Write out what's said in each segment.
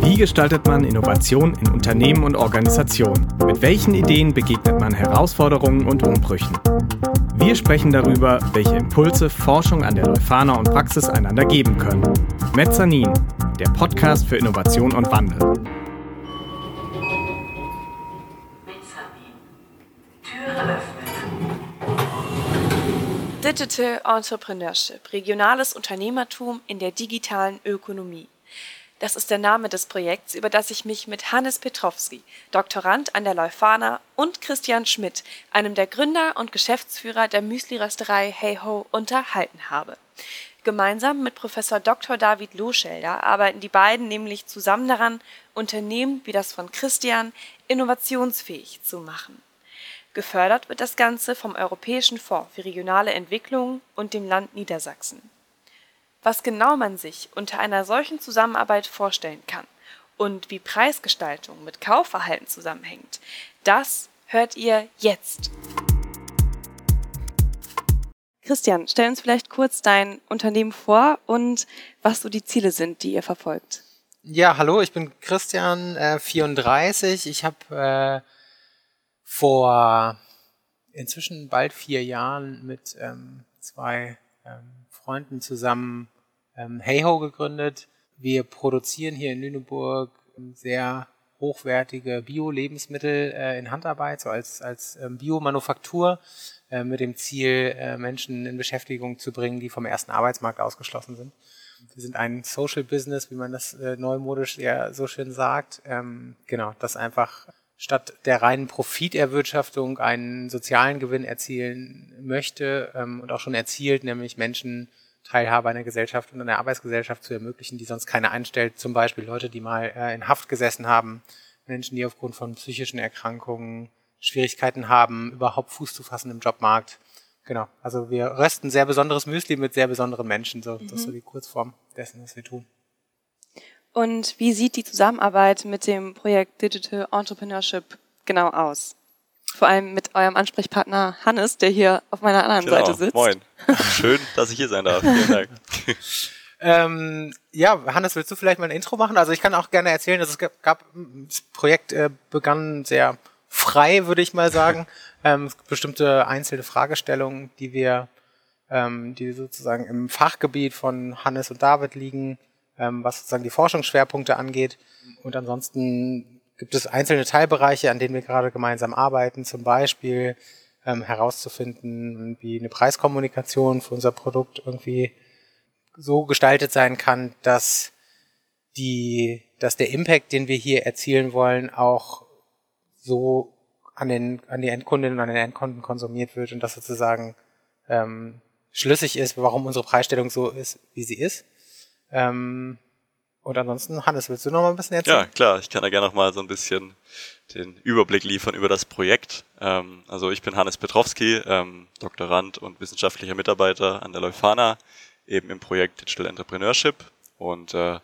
Wie gestaltet man Innovation in Unternehmen und Organisationen? Mit welchen Ideen begegnet man Herausforderungen und Umbrüchen? Wir sprechen darüber, welche Impulse Forschung an der Leuphana und Praxis einander geben können. Mezzanin, der Podcast für Innovation und Wandel. Digital Entrepreneurship, regionales Unternehmertum in der digitalen Ökonomie. Das ist der Name des Projekts, über das ich mich mit Hannes Petrowski, Doktorand an der Leuphana, und Christian Schmidt, einem der Gründer und Geschäftsführer der Müsli-Rösterei Hey Ho, unterhalten habe. Gemeinsam mit Professor Dr. David Lohschelder arbeiten die beiden nämlich zusammen daran, Unternehmen wie das von Christian innovationsfähig zu machen. Gefördert wird das Ganze vom Europäischen Fonds für regionale Entwicklung und dem Land Niedersachsen. Was genau man sich unter einer solchen Zusammenarbeit vorstellen kann und wie Preisgestaltung mit Kaufverhalten zusammenhängt, das hört ihr jetzt. Christian, stell uns vielleicht kurz dein Unternehmen vor und was so die Ziele sind, die ihr verfolgt. Ja, hallo, ich bin Christian, äh, 34. Ich habe äh, vor inzwischen bald vier Jahren mit ähm, zwei ähm, Freunden zusammen ähm, Heyho gegründet. Wir produzieren hier in Lüneburg sehr hochwertige Bio-Lebensmittel äh, in Handarbeit, so als, als ähm, Biomanufaktur, äh, mit dem Ziel, äh, Menschen in Beschäftigung zu bringen, die vom ersten Arbeitsmarkt ausgeschlossen sind. Wir sind ein Social Business, wie man das äh, neumodisch ja so schön sagt. Ähm, genau, das einfach statt der reinen Profiterwirtschaftung einen sozialen Gewinn erzielen möchte ähm, und auch schon erzielt, nämlich Menschen Teilhabe der Gesellschaft und der Arbeitsgesellschaft zu ermöglichen, die sonst keiner einstellt. Zum Beispiel Leute, die mal äh, in Haft gesessen haben, Menschen, die aufgrund von psychischen Erkrankungen Schwierigkeiten haben, überhaupt Fuß zu fassen im Jobmarkt. Genau. Also wir rösten sehr besonderes Müsli mit sehr besonderen Menschen. So, mhm. Das ist so mhm. die Kurzform dessen, was wir tun. Und wie sieht die Zusammenarbeit mit dem Projekt Digital Entrepreneurship genau aus? Vor allem mit eurem Ansprechpartner Hannes, der hier auf meiner anderen genau. Seite sitzt. Moin. Schön, dass ich hier sein darf. Vielen Dank. Ähm, ja, Hannes, willst du vielleicht mal ein Intro machen? Also ich kann auch gerne erzählen, dass es gab, das Projekt äh, begann sehr frei, würde ich mal sagen. ähm, bestimmte einzelne Fragestellungen, die wir, ähm, die sozusagen im Fachgebiet von Hannes und David liegen, ähm, was sozusagen die Forschungsschwerpunkte angeht. Und ansonsten gibt es einzelne Teilbereiche, an denen wir gerade gemeinsam arbeiten, zum Beispiel ähm, herauszufinden, wie eine Preiskommunikation für unser Produkt irgendwie so gestaltet sein kann, dass die, dass der Impact, den wir hier erzielen wollen, auch so an den, an die Endkundinnen und an den Endkunden konsumiert wird und das sozusagen ähm, schlüssig ist, warum unsere Preisstellung so ist, wie sie ist. Ähm, und ansonsten, Hannes, willst du noch mal ein bisschen erzählen? Ja, klar. Ich kann da gerne noch mal so ein bisschen den Überblick liefern über das Projekt. Ähm, also ich bin Hannes Petrowski, ähm, Doktorand und wissenschaftlicher Mitarbeiter an der Leuphana, eben im Projekt Digital Entrepreneurship. Und äh,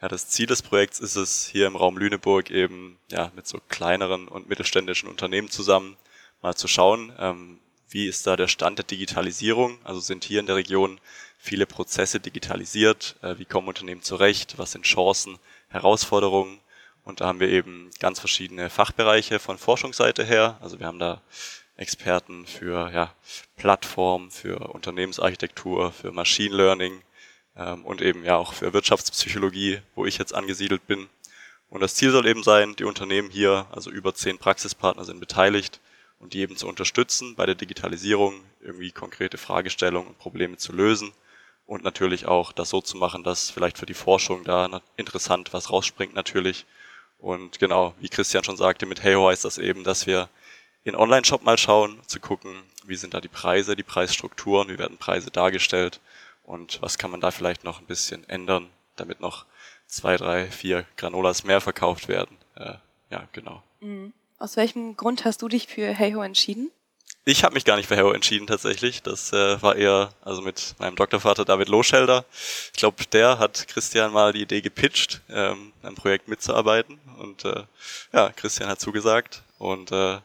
ja, das Ziel des Projekts ist es, hier im Raum Lüneburg eben ja mit so kleineren und mittelständischen Unternehmen zusammen mal zu schauen, ähm, wie ist da der Stand der Digitalisierung? Also sind hier in der Region viele Prozesse digitalisiert, äh, wie kommen Unternehmen zurecht, was sind Chancen, Herausforderungen. Und da haben wir eben ganz verschiedene Fachbereiche von Forschungsseite her. Also wir haben da Experten für ja, Plattform, für Unternehmensarchitektur, für Machine Learning ähm, und eben ja auch für Wirtschaftspsychologie, wo ich jetzt angesiedelt bin. Und das Ziel soll eben sein, die Unternehmen hier, also über zehn Praxispartner sind beteiligt, und die eben zu unterstützen bei der Digitalisierung, irgendwie konkrete Fragestellungen und Probleme zu lösen und natürlich auch das so zu machen, dass vielleicht für die Forschung da interessant was rausspringt natürlich. Und genau, wie Christian schon sagte, mit Heyo heißt das eben, dass wir in Online-Shop mal schauen, zu gucken, wie sind da die Preise, die Preisstrukturen, wie werden Preise dargestellt und was kann man da vielleicht noch ein bisschen ändern, damit noch zwei, drei, vier Granolas mehr verkauft werden. Äh, ja, genau. Mhm. Aus welchem Grund hast du dich für Heyho entschieden? Ich habe mich gar nicht für Hero entschieden tatsächlich. Das äh, war eher, also mit meinem Doktorvater David Lohschelder. Ich glaube, der hat Christian mal die Idee gepitcht, ähm, ein Projekt mitzuarbeiten. Und äh, ja, Christian hat zugesagt. Und äh,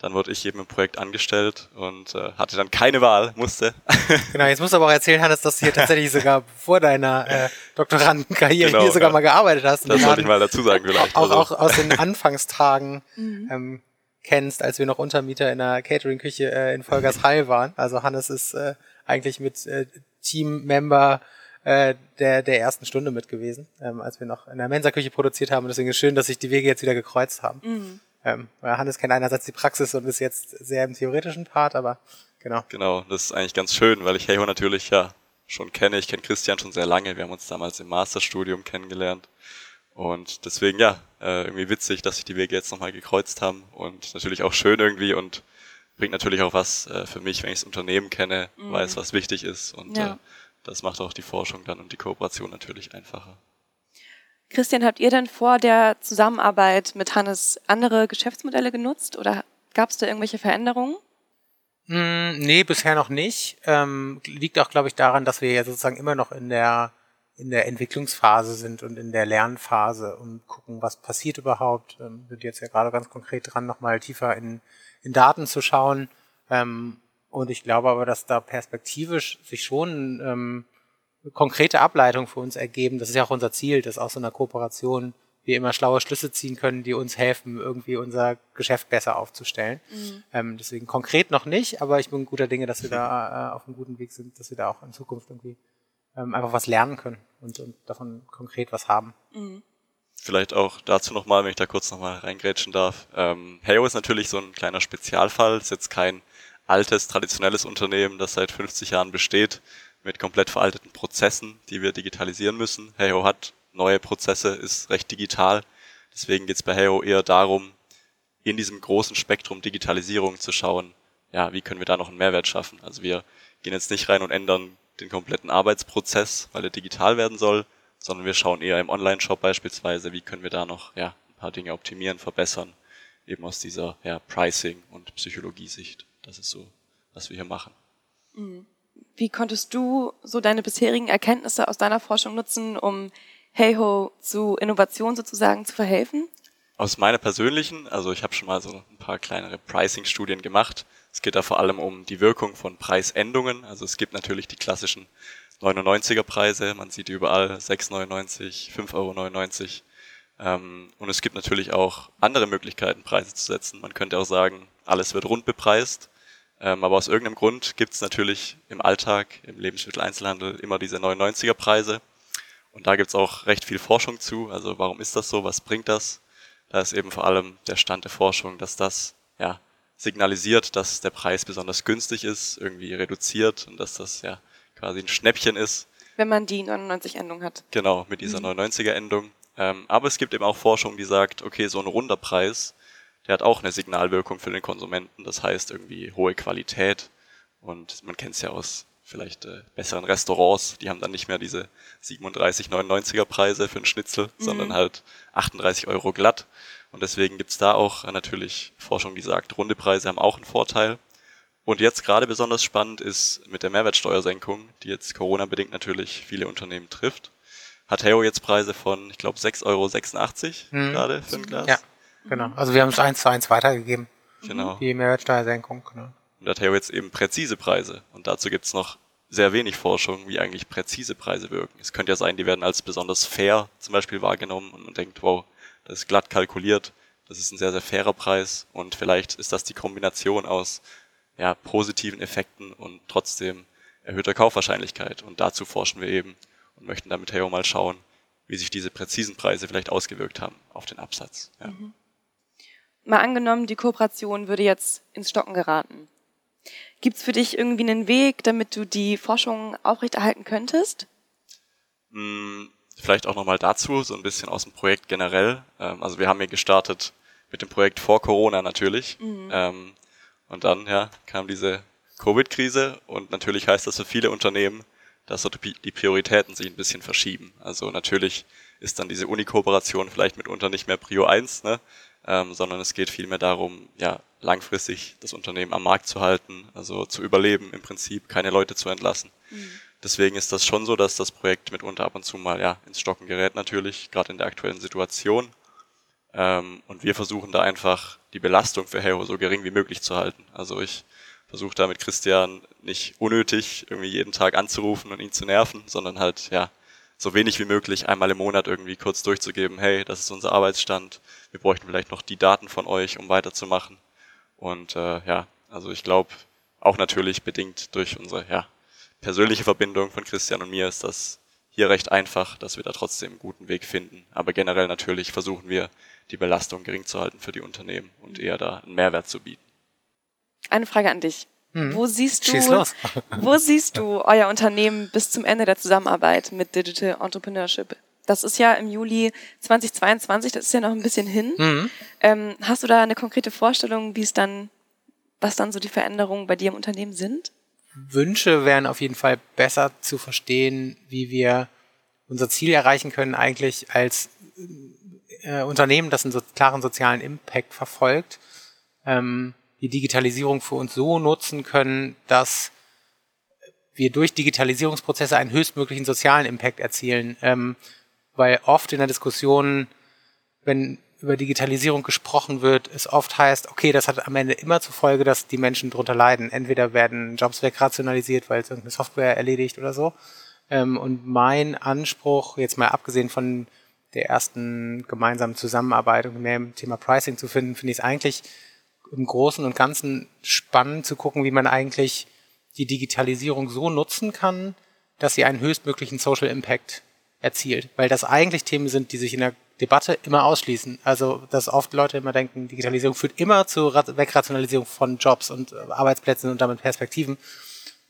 dann wurde ich eben im Projekt angestellt und äh, hatte dann keine Wahl, musste. Genau, jetzt musst du aber auch erzählen, Hannes, dass du hier tatsächlich sogar vor deiner äh, Doktorandenkarriere genau, hier sogar ja. mal gearbeitet hast. Das sollte ich mal dazu sagen vielleicht. Auch, also. auch aus den Anfangstagen mhm. ähm, kennst, als wir noch Untermieter in der Catering-Küche äh, in Volgers Hall waren. Also Hannes ist äh, eigentlich mit äh, Team-Member äh, der, der ersten Stunde mit gewesen, ähm, als wir noch in der Mensa-Küche produziert haben. Und deswegen ist schön, dass sich die Wege jetzt wieder gekreuzt haben. Mhm. Ähm, Hannes kennt einerseits die Praxis und ist jetzt sehr im theoretischen Part, aber genau. Genau, das ist eigentlich ganz schön, weil ich Heyo natürlich ja schon kenne. Ich kenne Christian schon sehr lange. Wir haben uns damals im Masterstudium kennengelernt. Und deswegen, ja, äh, irgendwie witzig, dass sich die Wege jetzt nochmal gekreuzt haben und natürlich auch schön irgendwie und bringt natürlich auch was äh, für mich, wenn ich das Unternehmen kenne, mhm. weiß, was wichtig ist und ja. äh, das macht auch die Forschung dann und die Kooperation natürlich einfacher. Christian, habt ihr denn vor der Zusammenarbeit mit Hannes andere Geschäftsmodelle genutzt oder gab es da irgendwelche Veränderungen? Mm, nee, bisher noch nicht. Ähm, liegt auch, glaube ich, daran, dass wir ja sozusagen immer noch in der in der Entwicklungsphase sind und in der Lernphase und gucken, was passiert überhaupt. Ähm, sind jetzt ja gerade ganz konkret dran, nochmal tiefer in, in Daten zu schauen. Ähm, und ich glaube aber, dass da perspektivisch sich schon ähm, konkrete Ableitungen für uns ergeben. Das ist ja auch unser Ziel, dass aus so einer Kooperation wir immer schlaue Schlüsse ziehen können, die uns helfen, irgendwie unser Geschäft besser aufzustellen. Mhm. Ähm, deswegen konkret noch nicht, aber ich bin guter Dinge, dass wir da äh, auf einem guten Weg sind, dass wir da auch in Zukunft irgendwie ähm, einfach was lernen können und, und davon konkret was haben. Mhm. Vielleicht auch dazu nochmal, wenn ich da kurz nochmal reingrätschen darf. Ähm, Heyo ist natürlich so ein kleiner Spezialfall, ist jetzt kein altes, traditionelles Unternehmen, das seit 50 Jahren besteht, mit komplett veralteten Prozessen, die wir digitalisieren müssen. Heyo hat neue Prozesse, ist recht digital. Deswegen geht es bei Heyo eher darum, in diesem großen Spektrum Digitalisierung zu schauen, ja, wie können wir da noch einen Mehrwert schaffen. Also wir gehen jetzt nicht rein und ändern den kompletten Arbeitsprozess, weil er digital werden soll, sondern wir schauen eher im Online-Shop beispielsweise, wie können wir da noch ja, ein paar Dinge optimieren, verbessern, eben aus dieser ja, Pricing- und Psychologie-Sicht. Das ist so, was wir hier machen. Mhm. Wie konntest du so deine bisherigen Erkenntnisse aus deiner Forschung nutzen, um Heyho zu Innovation sozusagen zu verhelfen? Aus meiner persönlichen, also ich habe schon mal so ein paar kleinere Pricing-Studien gemacht. Es geht da vor allem um die Wirkung von Preisendungen. Also es gibt natürlich die klassischen 99er Preise, man sieht überall 6,99, 5,99 Euro. Ähm, und es gibt natürlich auch andere Möglichkeiten, Preise zu setzen. Man könnte auch sagen, alles wird rund bepreist. Ähm, aber aus irgendeinem Grund gibt es natürlich im Alltag, im Lebensmitteleinzelhandel immer diese 99er Preise. Und da gibt es auch recht viel Forschung zu. Also warum ist das so? Was bringt das? Da ist eben vor allem der Stand der Forschung, dass das ja signalisiert, dass der Preis besonders günstig ist, irgendwie reduziert und dass das ja quasi ein Schnäppchen ist. Wenn man die 99-Endung hat. Genau, mit dieser mhm. 99er-Endung. Ähm, aber es gibt eben auch Forschung, die sagt, okay, so ein runder Preis, der hat auch eine Signalwirkung für den Konsumenten. Das heißt irgendwie hohe Qualität. Und man kennt es ja aus vielleicht äh, besseren Restaurants, die haben dann nicht mehr diese 37,99er Preise für einen Schnitzel, mhm. sondern halt 38 Euro glatt. Und deswegen gibt's da auch natürlich Forschung, die sagt, runde Preise haben auch einen Vorteil. Und jetzt gerade besonders spannend ist mit der Mehrwertsteuersenkung, die jetzt Corona-bedingt natürlich viele Unternehmen trifft. Hat Heo jetzt Preise von, ich glaube, 6,86 Euro mhm. gerade für ein Glas? Ja, genau. Also wir haben es eins zu eins weitergegeben. Genau. Die Mehrwertsteuersenkung, genau. Und hat Heo jetzt eben präzise Preise. Und dazu gibt's noch sehr wenig Forschung, wie eigentlich präzise Preise wirken. Es könnte ja sein, die werden als besonders fair zum Beispiel wahrgenommen und man denkt, wow, das ist glatt kalkuliert, das ist ein sehr, sehr fairer Preis und vielleicht ist das die Kombination aus ja, positiven Effekten und trotzdem erhöhter Kaufwahrscheinlichkeit. Und dazu forschen wir eben und möchten damit Heo mal schauen, wie sich diese präzisen Preise vielleicht ausgewirkt haben auf den Absatz. Ja. Mhm. Mal angenommen, die Kooperation würde jetzt ins Stocken geraten. Gibt es für dich irgendwie einen Weg, damit du die Forschung aufrechterhalten könntest? Vielleicht auch nochmal dazu, so ein bisschen aus dem Projekt generell. Ähm, also wir haben hier gestartet mit dem Projekt vor Corona natürlich. Mhm. Ähm, und dann ja, kam diese Covid-Krise und natürlich heißt das für viele Unternehmen, dass so die Prioritäten sich ein bisschen verschieben. Also natürlich ist dann diese Uni-Kooperation vielleicht mitunter nicht mehr Prio 1, ne? ähm, sondern es geht vielmehr darum, ja, langfristig das Unternehmen am Markt zu halten, also zu überleben im Prinzip, keine Leute zu entlassen. Mhm. Deswegen ist das schon so, dass das Projekt mitunter ab und zu mal ja ins Stocken gerät natürlich, gerade in der aktuellen Situation. Ähm, und wir versuchen da einfach die Belastung für Hero so gering wie möglich zu halten. Also ich versuche da mit Christian nicht unnötig irgendwie jeden Tag anzurufen und ihn zu nerven, sondern halt, ja, so wenig wie möglich einmal im Monat irgendwie kurz durchzugeben, hey, das ist unser Arbeitsstand, wir bräuchten vielleicht noch die Daten von euch, um weiterzumachen. Und äh, ja, also ich glaube, auch natürlich bedingt durch unsere ja, persönliche Verbindung von Christian und mir ist das hier recht einfach, dass wir da trotzdem einen guten Weg finden. Aber generell natürlich versuchen wir, die Belastung gering zu halten für die Unternehmen und eher da einen Mehrwert zu bieten. Eine Frage an dich. Hm. Wo siehst du, wo siehst du euer Unternehmen bis zum Ende der Zusammenarbeit mit Digital Entrepreneurship? Das ist ja im Juli 2022, das ist ja noch ein bisschen hin. Mhm. Ähm, hast du da eine konkrete Vorstellung, wie es dann, was dann so die Veränderungen bei dir im Unternehmen sind? Wünsche wären auf jeden Fall besser zu verstehen, wie wir unser Ziel erreichen können, eigentlich als äh, Unternehmen, das einen so klaren sozialen Impact verfolgt, ähm, die Digitalisierung für uns so nutzen können, dass wir durch Digitalisierungsprozesse einen höchstmöglichen sozialen Impact erzielen. Ähm, weil oft in der Diskussion, wenn über Digitalisierung gesprochen wird, es oft heißt, okay, das hat am Ende immer zur Folge, dass die Menschen darunter leiden. Entweder werden Jobs wegrationalisiert, weil es irgendeine Software erledigt oder so. Ähm, und mein Anspruch, jetzt mal abgesehen von der ersten gemeinsamen Zusammenarbeit und mehr im Thema Pricing zu finden, finde ich es eigentlich im Großen und Ganzen spannend zu gucken, wie man eigentlich die Digitalisierung so nutzen kann, dass sie einen höchstmöglichen Social Impact erzielt. Weil das eigentlich Themen sind, die sich in der Debatte immer ausschließen. Also, dass oft Leute immer denken, Digitalisierung führt immer zur Wegrationalisierung von Jobs und äh, Arbeitsplätzen und damit Perspektiven.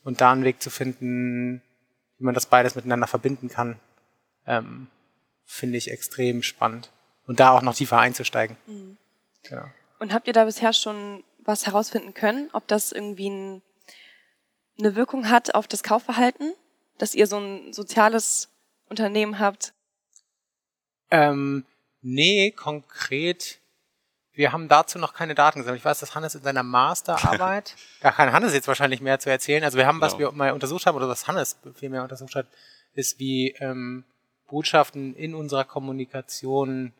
Und da einen Weg zu finden, wie man das beides miteinander verbinden kann, ähm, finde ich extrem spannend. Und da auch noch tiefer einzusteigen. Mhm. Genau. Und habt ihr da bisher schon was herausfinden können, ob das irgendwie ein, eine Wirkung hat auf das Kaufverhalten, dass ihr so ein soziales Unternehmen habt? Ähm, nee, konkret. Wir haben dazu noch keine Daten gesammelt. Ich weiß, dass Hannes in seiner Masterarbeit, da kann Hannes jetzt wahrscheinlich mehr zu erzählen. Also wir haben, was genau. wir mal untersucht haben, oder was Hannes viel mehr untersucht hat, ist, wie ähm, Botschaften in unserer Kommunikation,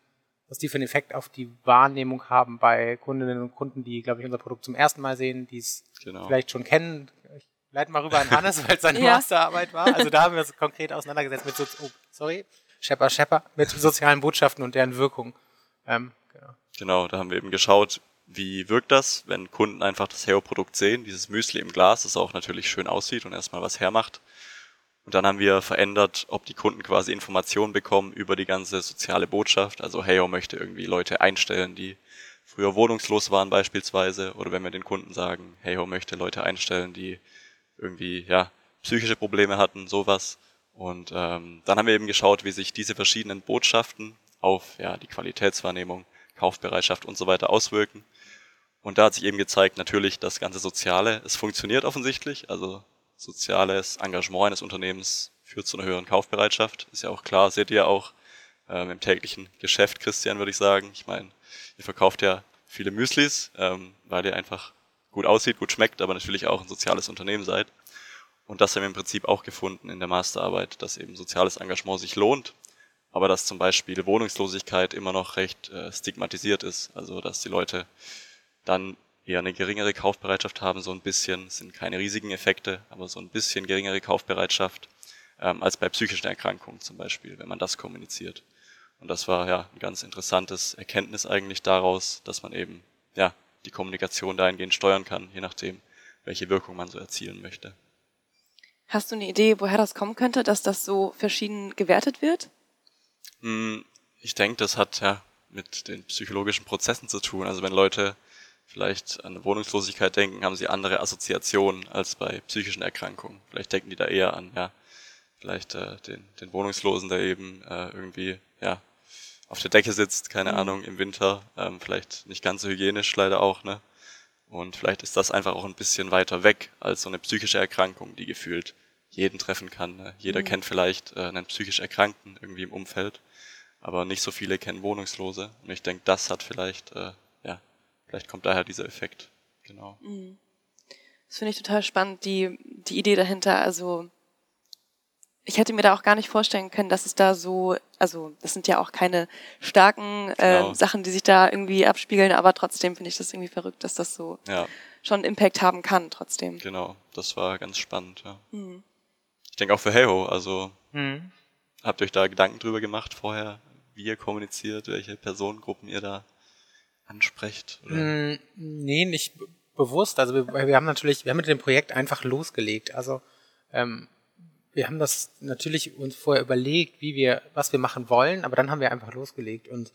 was die für einen Effekt auf die Wahrnehmung haben bei Kundinnen und Kunden, die, glaube ich, unser Produkt zum ersten Mal sehen, die es genau. vielleicht schon kennen. Ich leite mal rüber an Hannes, weil es seine ja. Masterarbeit war. Also da haben wir uns konkret auseinandergesetzt mit so, oh, sorry, Schepper, Schepper, mit sozialen Botschaften und deren Wirkung. Ähm, genau. genau, da haben wir eben geschaut, wie wirkt das, wenn Kunden einfach das Hero-Produkt sehen, dieses Müsli im Glas, das auch natürlich schön aussieht und erstmal was hermacht. Und dann haben wir verändert, ob die Kunden quasi Informationen bekommen über die ganze soziale Botschaft. Also Hero möchte irgendwie Leute einstellen, die früher wohnungslos waren beispielsweise. Oder wenn wir den Kunden sagen, Heyho möchte Leute einstellen, die irgendwie ja psychische Probleme hatten, sowas. Und ähm, dann haben wir eben geschaut, wie sich diese verschiedenen Botschaften auf ja, die Qualitätswahrnehmung, Kaufbereitschaft und so weiter auswirken. Und da hat sich eben gezeigt, natürlich das ganze Soziale, es funktioniert offensichtlich. Also soziales Engagement eines Unternehmens führt zu einer höheren Kaufbereitschaft. Ist ja auch klar, seht ihr auch ähm, im täglichen Geschäft, Christian, würde ich sagen. Ich meine, ihr verkauft ja viele Müslis, ähm, weil ihr einfach gut aussieht, gut schmeckt, aber natürlich auch ein soziales Unternehmen seid. Und das haben wir im Prinzip auch gefunden in der Masterarbeit, dass eben soziales Engagement sich lohnt, aber dass zum Beispiel Wohnungslosigkeit immer noch recht äh, stigmatisiert ist. Also dass die Leute dann eher eine geringere Kaufbereitschaft haben, so ein bisschen, sind keine riesigen Effekte, aber so ein bisschen geringere Kaufbereitschaft ähm, als bei psychischen Erkrankungen zum Beispiel, wenn man das kommuniziert. Und das war ja ein ganz interessantes Erkenntnis eigentlich daraus, dass man eben ja die Kommunikation dahingehend steuern kann, je nachdem, welche Wirkung man so erzielen möchte. Hast du eine Idee, woher das kommen könnte, dass das so verschieden gewertet wird? Hm, ich denke, das hat ja mit den psychologischen Prozessen zu tun. Also wenn Leute vielleicht an Wohnungslosigkeit denken, haben sie andere Assoziationen als bei psychischen Erkrankungen. Vielleicht denken die da eher an, ja, vielleicht äh, den, den Wohnungslosen, der eben äh, irgendwie, ja, auf der Decke sitzt, keine mhm. Ahnung, im Winter, ähm, vielleicht nicht ganz so hygienisch leider auch, ne? Und vielleicht ist das einfach auch ein bisschen weiter weg als so eine psychische Erkrankung, die gefühlt jeden treffen kann. Ne? Jeder mhm. kennt vielleicht äh, einen psychisch Erkrankten irgendwie im Umfeld, aber nicht so viele kennen Wohnungslose. Und ich denke, das hat vielleicht, äh, ja, vielleicht kommt daher dieser Effekt. Genau. Mhm. Das finde ich total spannend, die, die Idee dahinter. Also ich hätte mir da auch gar nicht vorstellen können, dass es da so, also das sind ja auch keine starken äh, genau. Sachen, die sich da irgendwie abspiegeln, aber trotzdem finde ich das irgendwie verrückt, dass das so ja. schon Impact haben kann trotzdem. Genau, das war ganz spannend, ja. Mhm. Ich denke auch für Heyho, also mhm. habt ihr euch da Gedanken drüber gemacht vorher, wie ihr kommuniziert, welche Personengruppen ihr da ansprecht? Oder? Mm, nee, nicht bewusst. Also wir, wir haben natürlich, wir haben mit dem Projekt einfach losgelegt. Also ähm, wir haben das natürlich uns vorher überlegt, wie wir, was wir machen wollen, aber dann haben wir einfach losgelegt. Und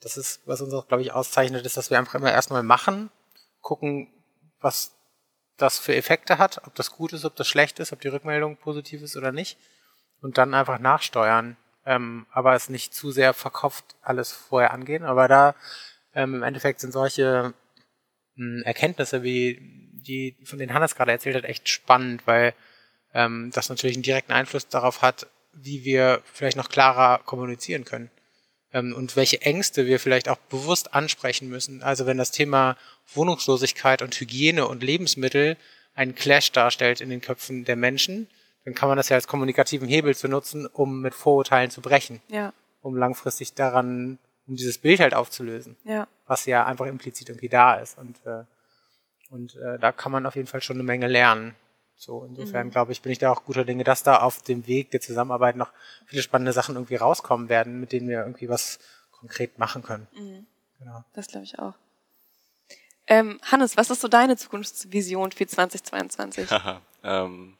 das ist, was uns auch, glaube ich, auszeichnet, ist, dass wir einfach immer erstmal machen, gucken, was das für Effekte hat, ob das gut ist, ob das schlecht ist, ob die Rückmeldung positiv ist oder nicht. Und dann einfach nachsteuern. Ähm, aber es nicht zu sehr verkopft alles vorher angehen. Aber da ähm, im Endeffekt sind solche mh, hm, Erkenntnisse, wie die, von denen Hannes gerade erzählt hat, echt spannend, weil ähm, das natürlich einen direkten Einfluss darauf hat, wie wir vielleicht noch klarer kommunizieren können ähm, und welche Ängste wir vielleicht auch bewusst ansprechen müssen. Also wenn das Thema Wohnungslosigkeit und Hygiene und Lebensmittel einen Clash darstellt in den Köpfen der Menschen, dann kann man das ja als kommunikativen Hebel zu nutzen, um mit Vorurteilen zu brechen. Ja. Um langfristig daran, um dieses Bild halt aufzulösen. Ja. Was ja einfach implizit irgendwie da ist. Und, äh, und äh, da kann man auf jeden Fall schon eine Menge lernen. So, insofern mhm. glaube ich, bin ich da auch guter Dinge, dass da auf dem Weg der Zusammenarbeit noch viele spannende Sachen irgendwie rauskommen werden, mit denen wir irgendwie was konkret machen können. Mhm. Genau. Das glaube ich auch. Ähm, Hannes, was ist so deine Zukunftsvision für 2022? ähm,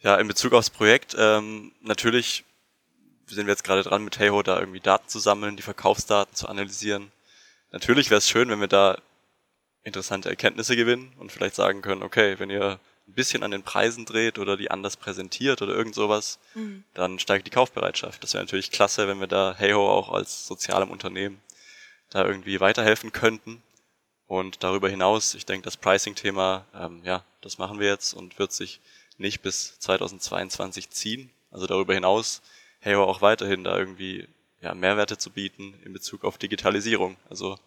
ja, in Bezug aufs Projekt, ähm, natürlich sind wir jetzt gerade dran, mit Heyho da irgendwie Daten zu sammeln, die Verkaufsdaten zu analysieren. Natürlich wäre es schön, wenn wir da interessante Erkenntnisse gewinnen und vielleicht sagen können, okay, wenn ihr ein bisschen an den Preisen dreht oder die anders präsentiert oder irgend sowas, mhm. dann steigt die Kaufbereitschaft. Das wäre natürlich klasse, wenn wir da Heyho auch als sozialem Unternehmen da irgendwie weiterhelfen könnten. Und darüber hinaus, ich denke, das Pricing-Thema, ähm, ja, das machen wir jetzt und wird sich nicht bis 2022 ziehen. Also darüber hinaus, Heyho auch weiterhin da irgendwie ja, Mehrwerte zu bieten in Bezug auf Digitalisierung. Also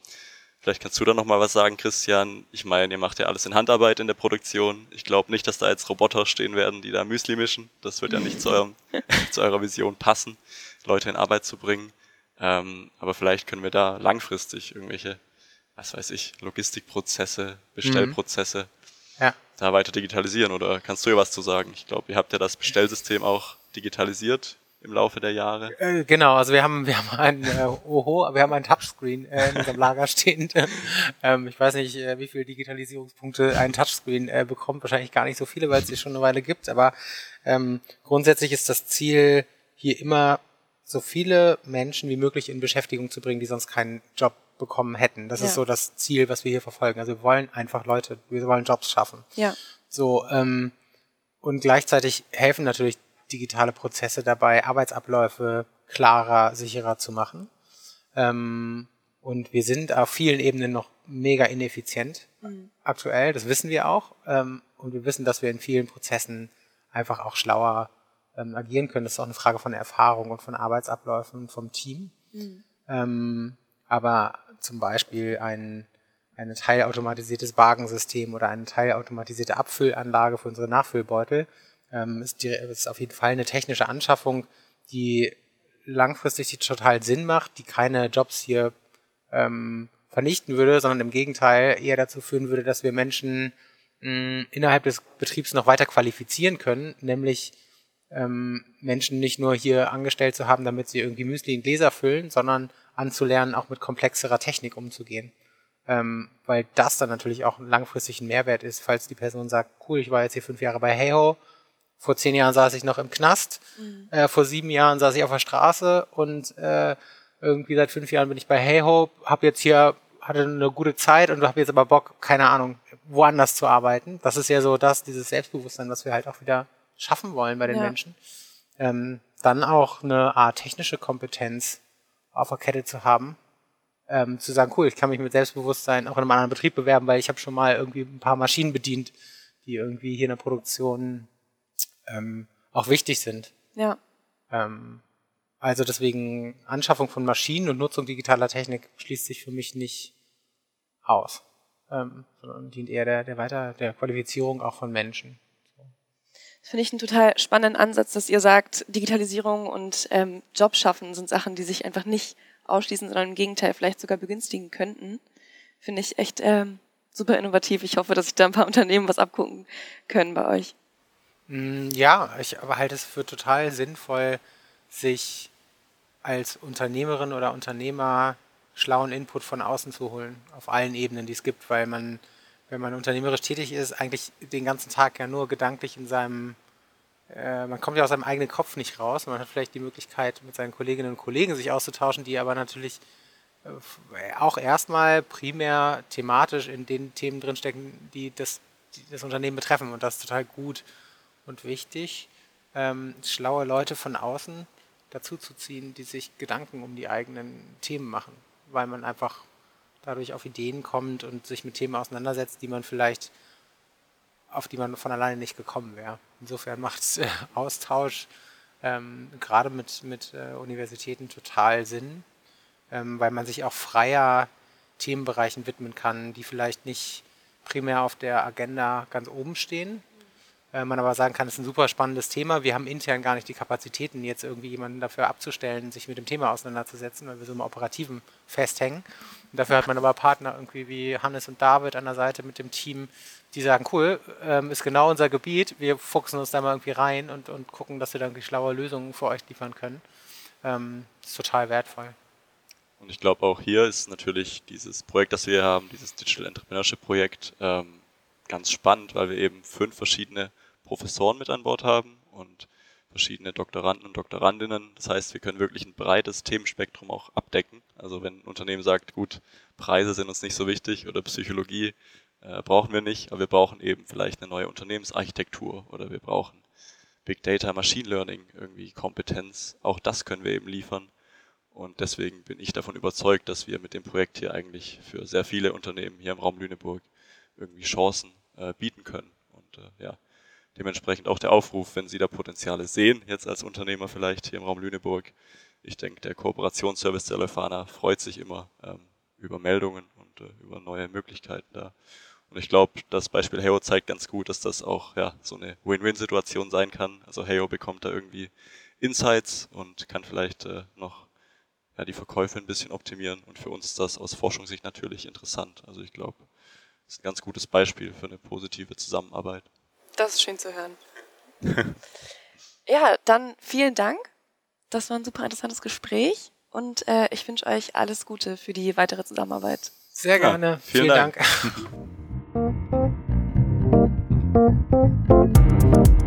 Vielleicht kannst du da nochmal was sagen, Christian. Ich meine, ihr macht ja alles in Handarbeit in der Produktion. Ich glaube nicht, dass da jetzt Roboter stehen werden, die da Müsli mischen. Das wird ja nicht zu, eurem, zu eurer Vision passen, Leute in Arbeit zu bringen. Ähm, aber vielleicht können wir da langfristig irgendwelche, was weiß ich, Logistikprozesse, Bestellprozesse mhm. ja. da weiter digitalisieren. Oder kannst du ja was zu sagen? Ich glaube, ihr habt ja das Bestellsystem auch digitalisiert im Laufe der Jahre? Äh, genau, also wir haben wir haben ein äh, Oho, wir haben ein Touchscreen äh, in unserem Lager stehend. ähm, ich weiß nicht, äh, wie viele Digitalisierungspunkte ein Touchscreen äh, bekommt, wahrscheinlich gar nicht so viele, weil es sie schon eine Weile gibt, aber ähm, grundsätzlich ist das Ziel hier immer so viele Menschen wie möglich in Beschäftigung zu bringen, die sonst keinen Job bekommen hätten. Das ja. ist so das Ziel, was wir hier verfolgen. Also wir wollen einfach Leute, wir wollen Jobs schaffen. Ja. So ähm, und gleichzeitig helfen natürlich digitale Prozesse dabei, Arbeitsabläufe klarer, sicherer zu machen. Ähm, und wir sind auf vielen Ebenen noch mega ineffizient mhm. aktuell, das wissen wir auch. Ähm, und wir wissen, dass wir in vielen Prozessen einfach auch schlauer ähm, agieren können. Das ist auch eine Frage von Erfahrung und von Arbeitsabläufen vom Team. Mhm. Ähm, aber zum Beispiel ein, ein teilautomatisiertes Wagensystem oder eine teilautomatisierte Abfüllanlage für unsere Nachfüllbeutel ähm, ist, die, ist auf jeden Fall eine technische Anschaffung, die langfristig total Sinn macht, die keine Jobs hier ähm, vernichten würde, sondern im Gegenteil eher dazu führen würde, dass wir Menschen mh, innerhalb des Betriebs noch weiter qualifizieren können, nämlich ähm, Menschen nicht nur hier angestellt zu haben, damit sie irgendwie Müsli in Gläser füllen, sondern anzulernen, auch mit komplexerer Technik umzugehen. Ähm, weil das dann natürlich auch langfristig ein Mehrwert ist, falls die Person sagt, cool, ich war jetzt hier fünf Jahre bei Heyho, vor zehn Jahren saß ich noch im Knast. Mhm. Äh, vor sieben Jahren saß ich auf der Straße und äh, irgendwie seit fünf Jahren bin ich bei Hey Hope, habe jetzt hier hatte eine gute Zeit und habe jetzt aber Bock, keine Ahnung, woanders zu arbeiten. Das ist ja so das, dieses Selbstbewusstsein, was wir halt auch wieder schaffen wollen bei den ja. Menschen. Ähm, dann auch eine Art technische Kompetenz auf der Kette zu haben, ähm, zu sagen, cool, ich kann mich mit Selbstbewusstsein auch in einem anderen Betrieb bewerben, weil ich habe schon mal irgendwie ein paar Maschinen bedient, die irgendwie hier in der Produktion ähm, auch wichtig sind. Ja. Ähm, also deswegen Anschaffung von Maschinen und Nutzung digitaler Technik schließt sich für mich nicht aus, ähm, sondern dient eher der, der weiter der Qualifizierung auch von Menschen. Das finde ich einen total spannenden Ansatz, dass ihr sagt, Digitalisierung und ähm, Job schaffen sind Sachen, die sich einfach nicht ausschließen, sondern im Gegenteil vielleicht sogar begünstigen könnten. Finde ich echt ähm, super innovativ. Ich hoffe, dass sich da ein paar Unternehmen was abgucken können bei euch. Mm, ja, ich aber halte es für total sinnvoll, sich als Unternehmerin oder Unternehmer schlauen Input von außen zu holen, auf allen Ebenen, die es gibt, weil man, wenn man unternehmerisch tätig ist, eigentlich den ganzen Tag ja nur gedanklich in seinem, äh, man kommt ja aus seinem eigenen Kopf nicht raus. Man hat vielleicht die Möglichkeit, mit seinen Kolleginnen und Kollegen sich auszutauschen, die aber natürlich äh, auch erstmal primär thematisch in den Themen drinstecken, die das, die das Unternehmen betreffen. Und das ist total gut und wichtig, ähm, schlaue Leute von außen dazu zu ziehen, die sich Gedanken um die eigenen Themen machen weil man einfach dadurch auf Ideen kommt und sich mit Themen auseinandersetzt, die man vielleicht, auf die man von alleine nicht gekommen wäre. Insofern macht äh, Austausch ähm, gerade mit, mit äh, Universitäten total Sinn, ähm, weil man sich auch freier Themenbereichen widmen kann, die vielleicht nicht primär auf der Agenda ganz oben stehen, man aber sagen kann, es ist ein super spannendes Thema. Wir haben intern gar nicht die Kapazitäten, jetzt irgendwie jemanden dafür abzustellen, sich mit dem Thema auseinanderzusetzen, weil wir so im Operativen festhängen. Und dafür hat man aber Partner irgendwie wie Hannes und David an der Seite mit dem Team, die sagen, cool, ähm, ist genau unser Gebiet, wir fuchsen uns da mal irgendwie rein und, und gucken, dass wir dann irgendwie schlaue Lösungen für euch liefern können. Ähm, ist total wertvoll. Und ich glaube auch hier ist natürlich dieses Projekt, das wir haben, dieses Digital Entrepreneurship Projekt, ähm, ganz spannend, weil wir eben fünf verschiedene Professoren mit an Bord haben und verschiedene Doktoranden und Doktorandinnen. Das heißt, wir können wirklich ein breites Themenspektrum auch abdecken. Also wenn ein Unternehmen sagt, gut, Preise sind uns nicht so wichtig oder Psychologie äh, brauchen wir nicht, aber wir brauchen eben vielleicht eine neue Unternehmensarchitektur oder wir brauchen Big Data, Machine Learning, irgendwie Kompetenz. Auch das können wir eben liefern. Und deswegen bin ich davon überzeugt, dass wir mit dem Projekt hier eigentlich für sehr viele Unternehmen hier im Raum Lüneburg irgendwie Chancen äh, bieten können. Und äh, ja, Dementsprechend auch der Aufruf, wenn Sie da Potenziale sehen, jetzt als Unternehmer vielleicht hier im Raum Lüneburg. Ich denke, der Kooperationsservice der Leuphana freut sich immer ähm, über Meldungen und äh, über neue Möglichkeiten da. Und ich glaube, das Beispiel Heyo zeigt ganz gut, dass das auch ja, so eine Win-Win-Situation sein kann. Also Heyo bekommt da irgendwie Insights und kann vielleicht äh, noch ja, die Verkäufe ein bisschen optimieren. Und für uns ist das aus Forschungssicht natürlich interessant. Also ich glaube, das ist ein ganz gutes Beispiel für eine positive Zusammenarbeit. Das ist schön zu hören. ja, dann vielen Dank. Das war ein super interessantes Gespräch und äh, ich wünsche euch alles Gute für die weitere Zusammenarbeit. Sehr gerne. Ja, vielen, vielen, Dank. Dank.